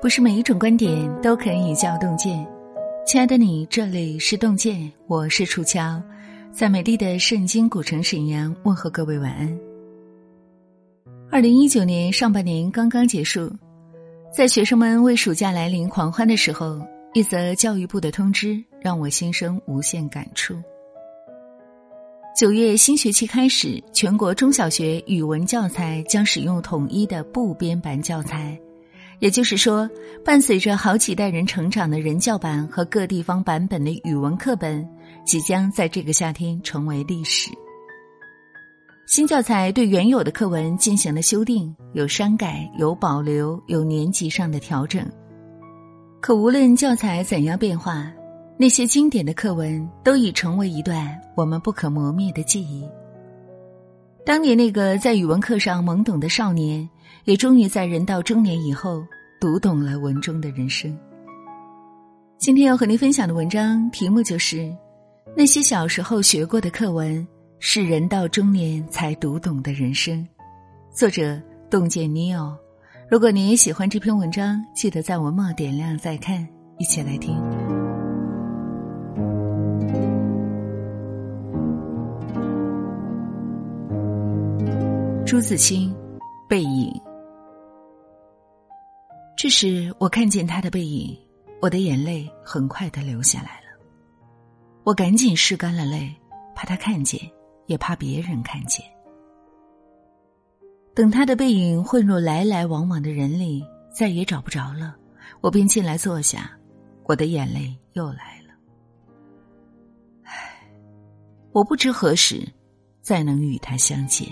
不是每一种观点都可以叫洞见。亲爱的你，这里是洞见，我是楚乔，在美丽的圣经古城沈阳问候各位晚安。二零一九年上半年刚刚结束，在学生们为暑假来临狂欢的时候，一则教育部的通知让我心生无限感触。九月新学期开始，全国中小学语文教材将使用统一的部编版教材。也就是说，伴随着好几代人成长的人教版和各地方版本的语文课本，即将在这个夏天成为历史。新教材对原有的课文进行了修订，有删改，有保留，有年级上的调整。可无论教材怎样变化，那些经典的课文都已成为一段我们不可磨灭的记忆。当年那个在语文课上懵懂的少年。也终于在人到中年以后读懂了文中的人生。今天要和您分享的文章题目就是“那些小时候学过的课文，是人到中年才读懂的人生”。作者洞见 neo。如果您也喜欢这篇文章，记得在文末点亮再看，一起来听。朱自清，背影。这时，我看见他的背影，我的眼泪很快的流下来了。我赶紧拭干了泪，怕他看见，也怕别人看见。等他的背影混入来来往往的人里，再也找不着了，我便进来坐下，我的眼泪又来了。唉，我不知何时再能与他相见。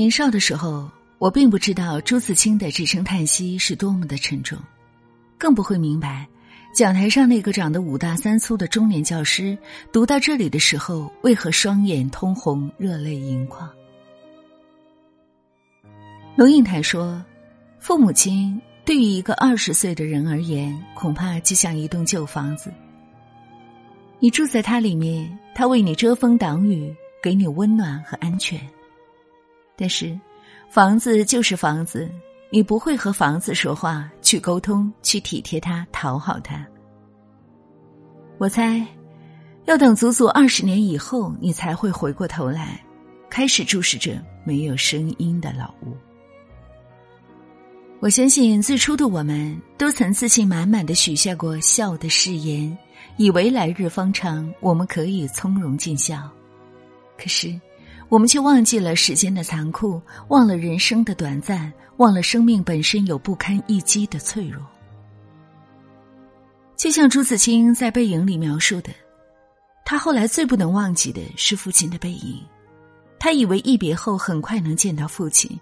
年少的时候。我并不知道朱自清的这声叹息是多么的沉重，更不会明白，讲台上那个长得五大三粗的中年教师读到这里的时候，为何双眼通红，热泪盈眶。龙应台说：“父母亲对于一个二十岁的人而言，恐怕就像一栋旧房子。你住在它里面，它为你遮风挡雨，给你温暖和安全，但是。”房子就是房子，你不会和房子说话，去沟通，去体贴它，讨好它。我猜，要等足足二十年以后，你才会回过头来，开始注视着没有声音的老屋。我相信，最初的我们都曾自信满满的许下过笑的誓言，以为来日方长，我们可以从容尽孝。可是。我们却忘记了时间的残酷，忘了人生的短暂，忘了生命本身有不堪一击的脆弱。就像朱自清在《背影》里描述的，他后来最不能忘记的是父亲的背影。他以为一别后很快能见到父亲，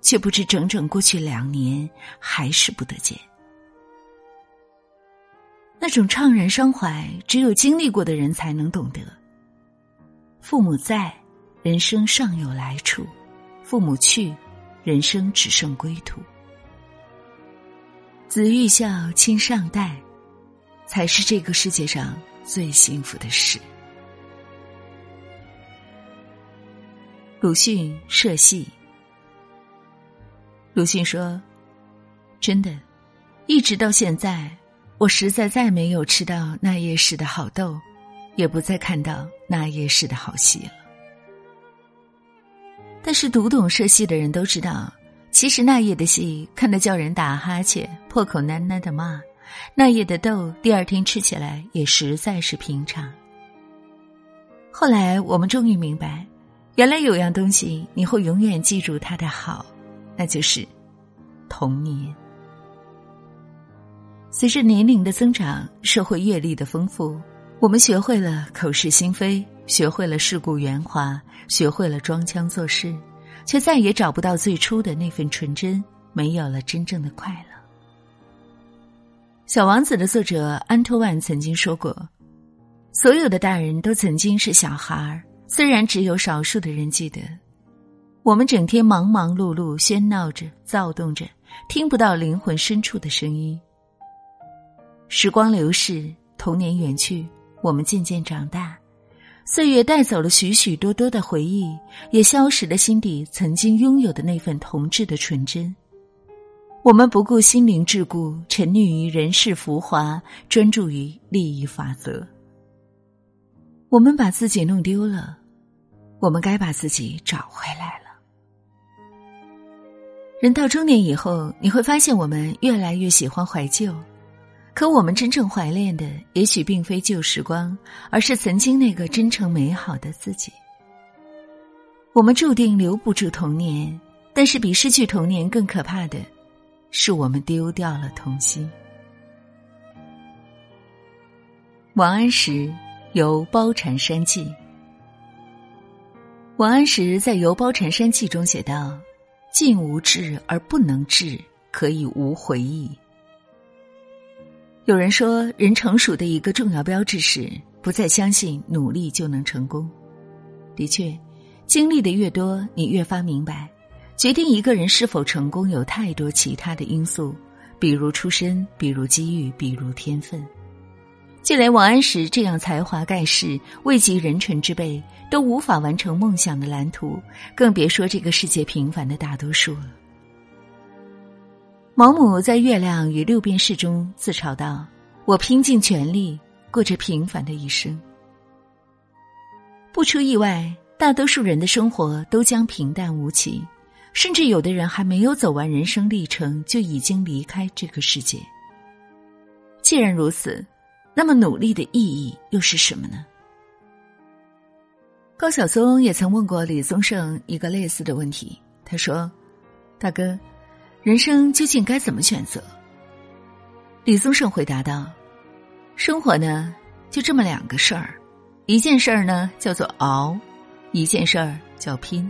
却不知整整过去两年还是不得见。那种怅然伤怀，只有经历过的人才能懂得。父母在。人生尚有来处，父母去，人生只剩归途。子欲孝，亲尚待，才是这个世界上最幸福的事。鲁迅社戏。鲁迅说：“真的，一直到现在，我实在再没有吃到那夜市的好豆，也不再看到那夜市的好戏了。”但是读懂社戏的人都知道，其实那夜的戏看得叫人打哈欠、破口喃喃的骂；那夜的豆，第二天吃起来也实在是平常。后来我们终于明白，原来有样东西你会永远记住它的好，那就是童年。随着年龄的增长，社会阅历的丰富，我们学会了口是心非。学会了世故圆滑，学会了装腔作势，却再也找不到最初的那份纯真，没有了真正的快乐。《小王子》的作者安托万曾经说过：“所有的大人都曾经是小孩儿，虽然只有少数的人记得。我们整天忙忙碌碌，喧闹着，躁动着，听不到灵魂深处的声音。时光流逝，童年远去，我们渐渐长大。”岁月带走了许许多多的回忆，也消蚀了心底曾经拥有的那份童稚的纯真。我们不顾心灵桎梏，沉溺于人世浮华，专注于利益法则。我们把自己弄丢了，我们该把自己找回来了。人到中年以后，你会发现我们越来越喜欢怀旧，可我们真正怀恋的，也许并非旧时光，而是曾经那个真诚美好的自己。我们注定留不住童年，但是比失去童年更可怕的，是我们丢掉了童心。王安石游褒禅山记。王安石在《游褒禅山记》中写道：“尽无志而不能志，可以无回忆。”有人说，人成熟的一个重要标志是不再相信努力就能成功。的确。经历的越多，你越发明白，决定一个人是否成功有太多其他的因素，比如出身，比如机遇，比如天分。就连王安石这样才华盖世、位极人臣之辈，都无法完成梦想的蓝图，更别说这个世界平凡的大多数了。毛姆在《月亮与六便士》中自嘲道：“我拼尽全力过着平凡的一生。”不出意外。大多数人的生活都将平淡无奇，甚至有的人还没有走完人生历程就已经离开这个世界。既然如此，那么努力的意义又是什么呢？高晓松也曾问过李宗盛一个类似的问题，他说：“大哥，人生究竟该怎么选择？”李宗盛回答道：“生活呢，就这么两个事儿，一件事儿呢叫做熬。”一件事儿叫拼，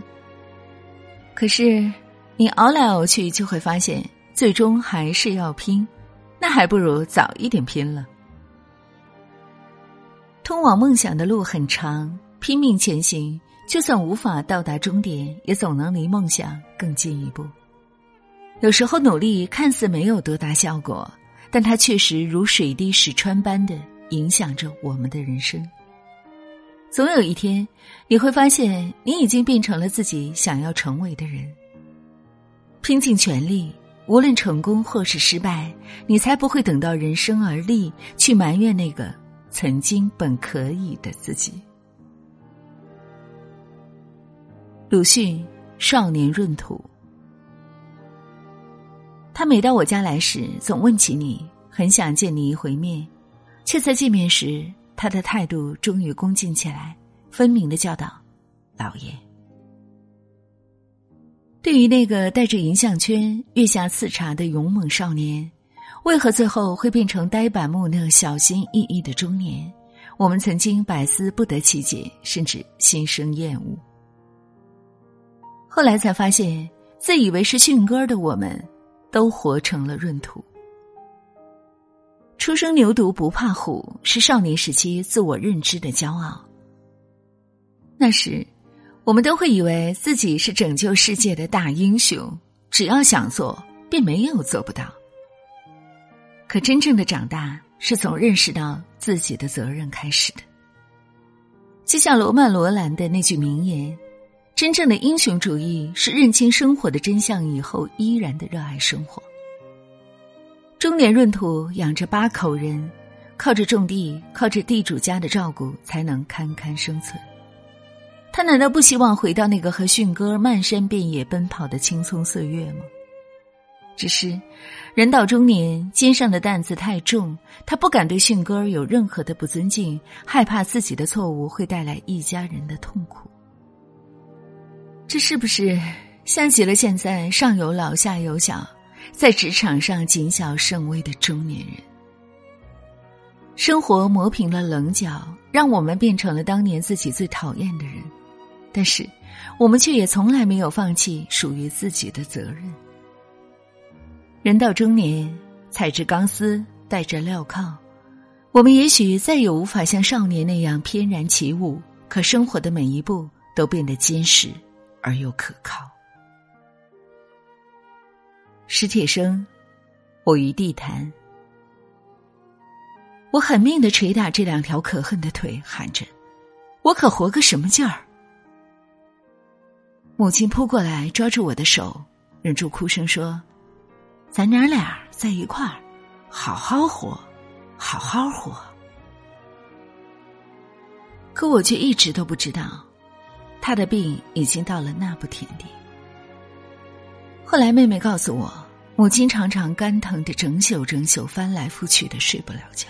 可是你熬来熬去，就会发现最终还是要拼，那还不如早一点拼了。通往梦想的路很长，拼命前行，就算无法到达终点，也总能离梦想更进一步。有时候努力看似没有多大效果，但它确实如水滴石穿般的影响着我们的人生。总有一天，你会发现你已经变成了自己想要成为的人。拼尽全力，无论成功或是失败，你才不会等到人生而立去埋怨那个曾经本可以的自己。鲁迅，少年闰土。他每到我家来时，总问起你，很想见你一回面，却在见面时。他的态度终于恭敬起来，分明的叫道：“老爷。”对于那个带着银项圈、月下刺茶的勇猛少年，为何最后会变成呆板木讷、小心翼翼的中年？我们曾经百思不得其解，甚至心生厌恶。后来才发现，自以为是驯鸽的我们，都活成了闰土。初生牛犊不怕虎，是少年时期自我认知的骄傲。那时，我们都会以为自己是拯救世界的大英雄，只要想做，便没有做不到。可真正的长大，是从认识到自己的责任开始的。就像罗曼·罗兰的那句名言：“真正的英雄主义是认清生活的真相以后，依然的热爱生活。”中年闰土养着八口人，靠着种地，靠着地主家的照顾，才能堪堪生存。他难道不希望回到那个和驯鸽漫山遍野奔跑的青葱岁月吗？只是，人到中年，肩上的担子太重，他不敢对驯鸽有任何的不尊敬，害怕自己的错误会带来一家人的痛苦。这是不是像极了现在上有老下有小？在职场上谨小慎微的中年人，生活磨平了棱角，让我们变成了当年自己最讨厌的人。但是，我们却也从来没有放弃属于自己的责任。人到中年，踩着钢丝，戴着镣铐，我们也许再也无法像少年那样翩然起舞，可生活的每一步都变得坚实而又可靠。史铁生，我与地坛，我狠命的捶打这两条可恨的腿，喊着：“我可活个什么劲儿？”母亲扑过来抓住我的手，忍住哭声说：“咱娘俩在一块儿，好好活，好好活。可我却一直都不知道，他的病已经到了那步田地。后来妹妹告诉我，母亲常常肝疼的整宿整宿翻来覆去的睡不了觉。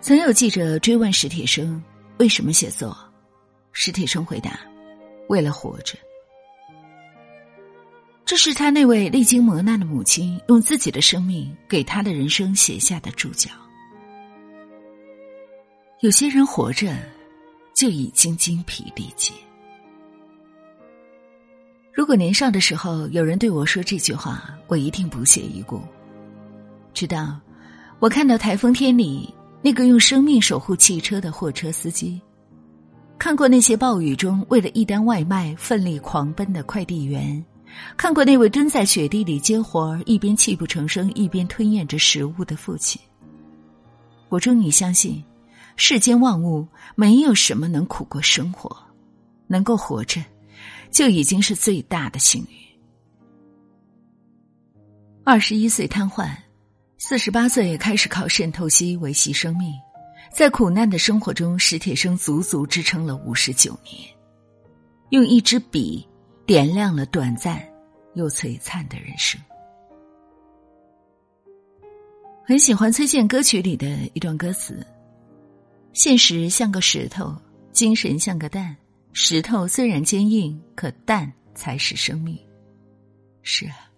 曾有记者追问史铁生为什么写作，史铁生回答：“为了活着。”这是他那位历经磨难的母亲用自己的生命给他的人生写下的注脚。有些人活着就已经精疲力竭。如果年少的时候有人对我说这句话，我一定不屑一顾。直到我看到台风天里那个用生命守护汽车的货车司机，看过那些暴雨中为了一单外卖奋力狂奔的快递员，看过那位蹲在雪地里接活儿一边泣不成声一边吞咽着食物的父亲，我终于相信。世间万物没有什么能苦过生活，能够活着，就已经是最大的幸运。二十一岁瘫痪，四十八岁开始靠肾透析维系生命，在苦难的生活中，史铁生足足支撑了五十九年，用一支笔点亮了短暂又璀璨的人生。很喜欢崔健歌曲里的一段歌词。现实像个石头，精神像个蛋。石头虽然坚硬，可蛋才是生命。是啊，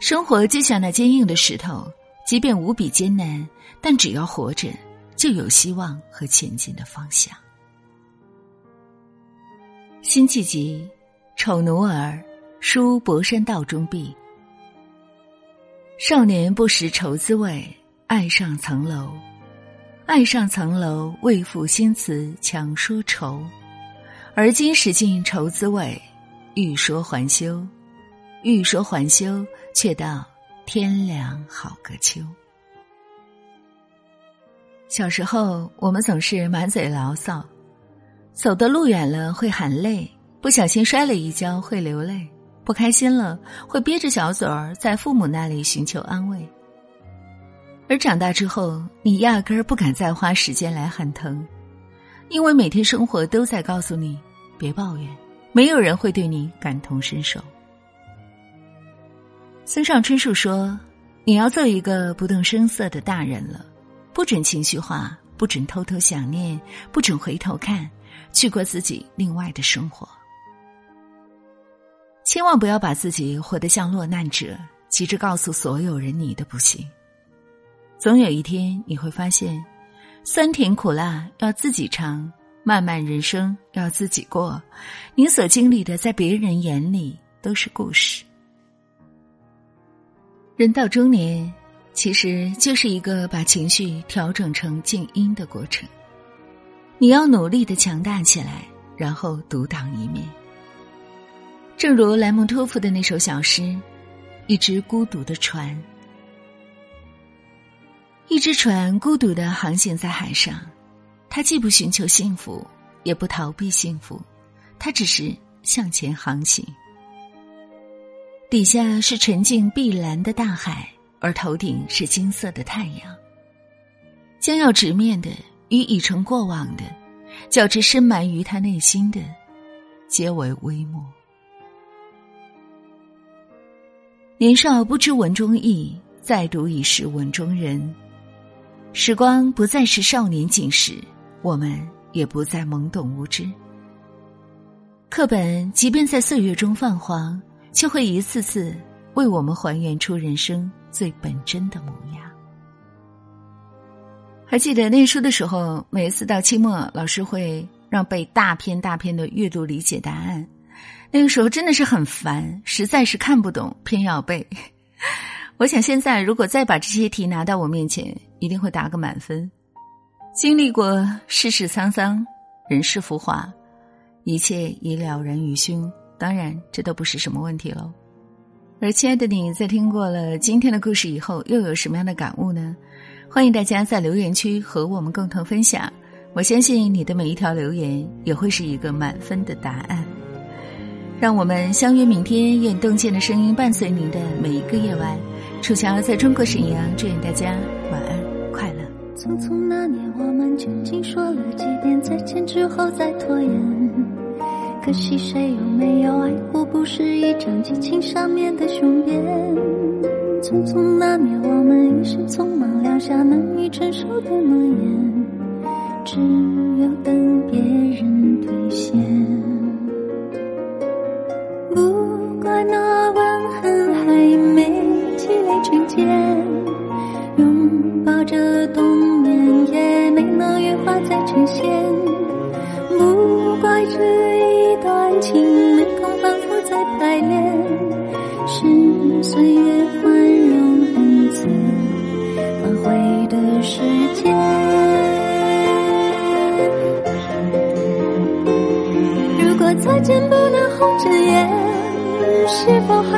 生活就像那坚硬的石头，即便无比艰难，但只要活着，就有希望和前进的方向。辛弃疾《丑奴儿》书博山道中壁，少年不识愁滋味，爱上层楼。爱上层楼，为赋新词强说愁。而今识尽愁滋味，欲说还休，欲说还休，却道天凉好个秋。小时候，我们总是满嘴牢骚，走的路远了会喊累，不小心摔了一跤会流泪，不开心了会憋着小嘴儿在父母那里寻求安慰。而长大之后，你压根儿不敢再花时间来喊疼，因为每天生活都在告诉你别抱怨，没有人会对你感同身受。村上春树说：“你要做一个不动声色的大人了，不准情绪化，不准偷偷想念，不准回头看，去过自己另外的生活。千万不要把自己活得像落难者，急着告诉所有人你的不幸。”总有一天你会发现，酸甜苦辣要自己尝，漫漫人生要自己过。你所经历的，在别人眼里都是故事。人到中年，其实就是一个把情绪调整成静音的过程。你要努力的强大起来，然后独当一面。正如莱蒙托夫的那首小诗：“一只孤独的船。”一只船孤独的航行在海上，它既不寻求幸福，也不逃避幸福，它只是向前航行。底下是沉静碧蓝的大海，而头顶是金色的太阳。将要直面的与已成过往的，较之深埋于他内心的，皆为微末。年少不知文中意，再读已是文中人。时光不再是少年锦时，我们也不再懵懂无知。课本即便在岁月中泛黄，却会一次次为我们还原出人生最本真的模样。还记得念书的时候，每一次到期末，老师会让背大篇大篇的阅读理解答案，那个时候真的是很烦，实在是看不懂，偏要背。我想现在如果再把这些题拿到我面前，一定会打个满分。经历过世事沧桑，人世浮华，一切已了然于胸。当然，这都不是什么问题喽。而亲爱的你在听过了今天的故事以后，又有什么样的感悟呢？欢迎大家在留言区和我们共同分享。我相信你的每一条留言也会是一个满分的答案。让我们相约明天，愿洞见的声音伴随您的每一个夜晚。楚乔在中国沈阳，祝愿大家晚安。匆匆那年，我们究竟说了几遍再见之后再拖延？可惜谁有没有爱过？不是一张激情上面的雄辩。匆匆那年，我们一时匆忙撂下难以承受的诺言，只有等别人兑现。不怪那吻痕还没积累成茧，抱着冬眠也没能羽化再成仙。不怪这一段情没空反复再排练，是岁月宽容恩赐反悔的时间。如果再见不能红着眼，是否还？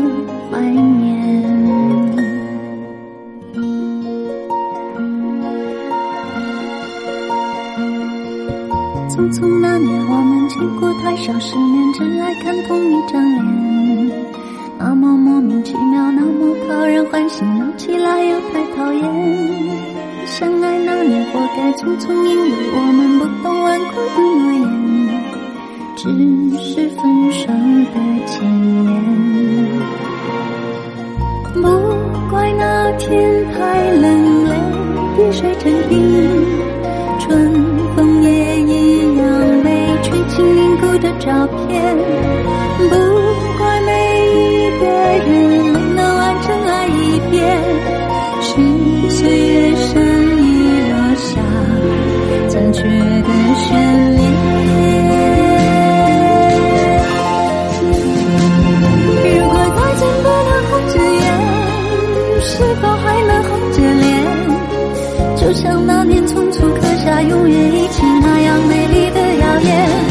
年，我们见过太少世面，真爱看同一张脸，那么莫名其妙，那么讨人欢喜，闹起来又太讨厌。相爱那年，活该匆匆，因为我们不懂顽固的诺言，只是分手的前言。不怪那天太冷，泪滴水成冰，春照片。不怪每一个人没能完整爱一遍，是岁月善意落下残缺的悬念。如果再见不能红着眼，是否还能红着脸？就像那年匆促刻下永远一起那样美丽的谣言。